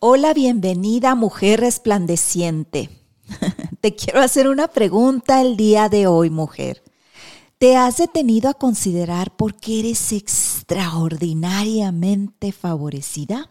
Hola, bienvenida mujer resplandeciente. Te quiero hacer una pregunta el día de hoy, mujer. ¿Te has detenido a considerar por qué eres extraordinariamente favorecida?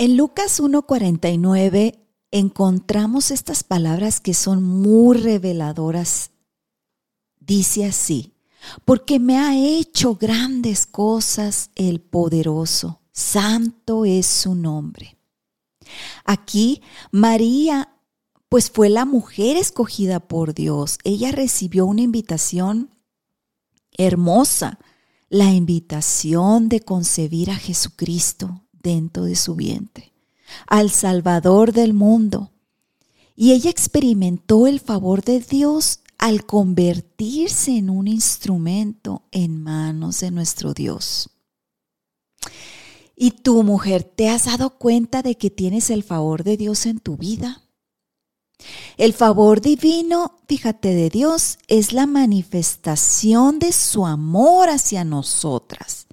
En Lucas 1.49 encontramos estas palabras que son muy reveladoras. Dice así, porque me ha hecho grandes cosas el poderoso, santo es su nombre. Aquí María, pues fue la mujer escogida por Dios. Ella recibió una invitación hermosa, la invitación de concebir a Jesucristo dentro de su vientre, al Salvador del mundo. Y ella experimentó el favor de Dios al convertirse en un instrumento en manos de nuestro Dios. ¿Y tú, mujer, te has dado cuenta de que tienes el favor de Dios en tu vida? El favor divino, fíjate, de Dios es la manifestación de su amor hacia nosotras.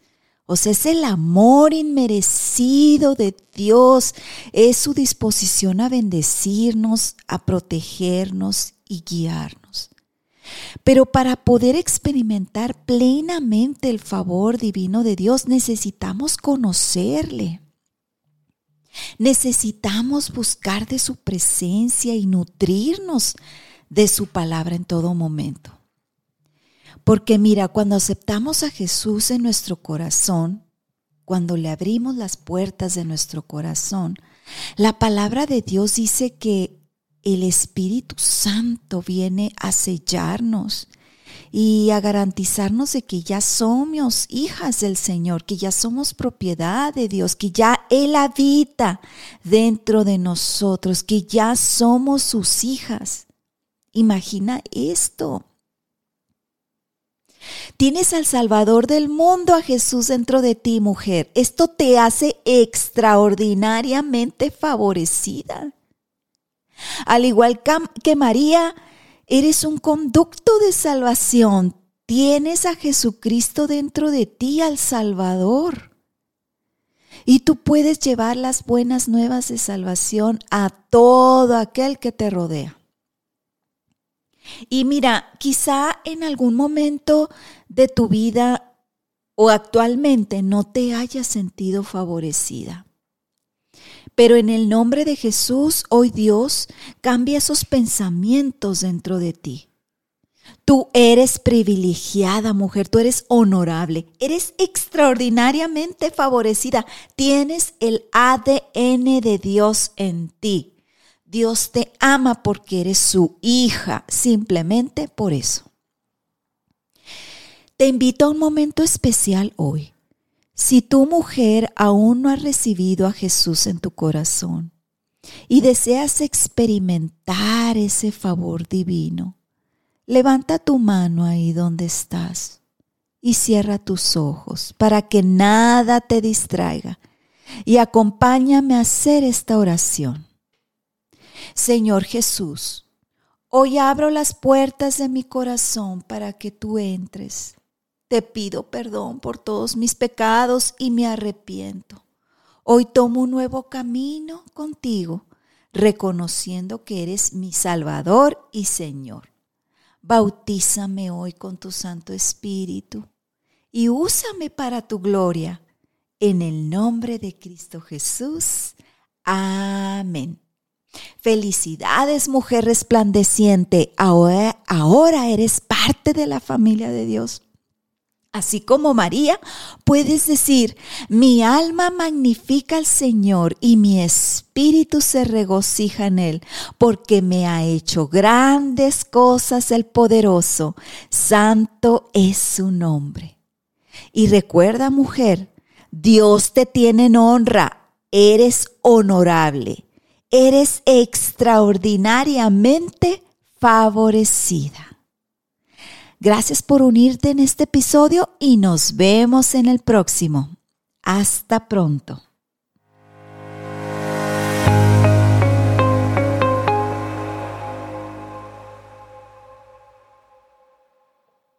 O sea, es el amor inmerecido de Dios, es su disposición a bendecirnos, a protegernos y guiarnos. Pero para poder experimentar plenamente el favor divino de Dios necesitamos conocerle. Necesitamos buscar de su presencia y nutrirnos de su palabra en todo momento. Porque mira, cuando aceptamos a Jesús en nuestro corazón, cuando le abrimos las puertas de nuestro corazón, la palabra de Dios dice que el Espíritu Santo viene a sellarnos y a garantizarnos de que ya somos hijas del Señor, que ya somos propiedad de Dios, que ya Él habita dentro de nosotros, que ya somos sus hijas. Imagina esto. Tienes al Salvador del mundo, a Jesús dentro de ti, mujer. Esto te hace extraordinariamente favorecida. Al igual que María, eres un conducto de salvación. Tienes a Jesucristo dentro de ti, al Salvador. Y tú puedes llevar las buenas nuevas de salvación a todo aquel que te rodea. Y mira, quizá en algún momento de tu vida o actualmente no te hayas sentido favorecida. Pero en el nombre de Jesús, hoy Dios cambia esos pensamientos dentro de ti. Tú eres privilegiada, mujer, tú eres honorable, eres extraordinariamente favorecida, tienes el ADN de Dios en ti. Dios te ama porque eres su hija, simplemente por eso. Te invito a un momento especial hoy. Si tu mujer aún no ha recibido a Jesús en tu corazón y deseas experimentar ese favor divino, levanta tu mano ahí donde estás y cierra tus ojos para que nada te distraiga y acompáñame a hacer esta oración. Señor Jesús, hoy abro las puertas de mi corazón para que tú entres. Te pido perdón por todos mis pecados y me arrepiento. Hoy tomo un nuevo camino contigo, reconociendo que eres mi Salvador y Señor. Bautízame hoy con tu Santo Espíritu y úsame para tu gloria. En el nombre de Cristo Jesús. Amén. Felicidades, mujer resplandeciente. Ahora, ahora eres parte de la familia de Dios. Así como María, puedes decir, mi alma magnifica al Señor y mi espíritu se regocija en Él, porque me ha hecho grandes cosas el poderoso. Santo es su nombre. Y recuerda, mujer, Dios te tiene en honra, eres honorable, eres extraordinariamente favorecida. Gracias por unirte en este episodio y nos vemos en el próximo. Hasta pronto.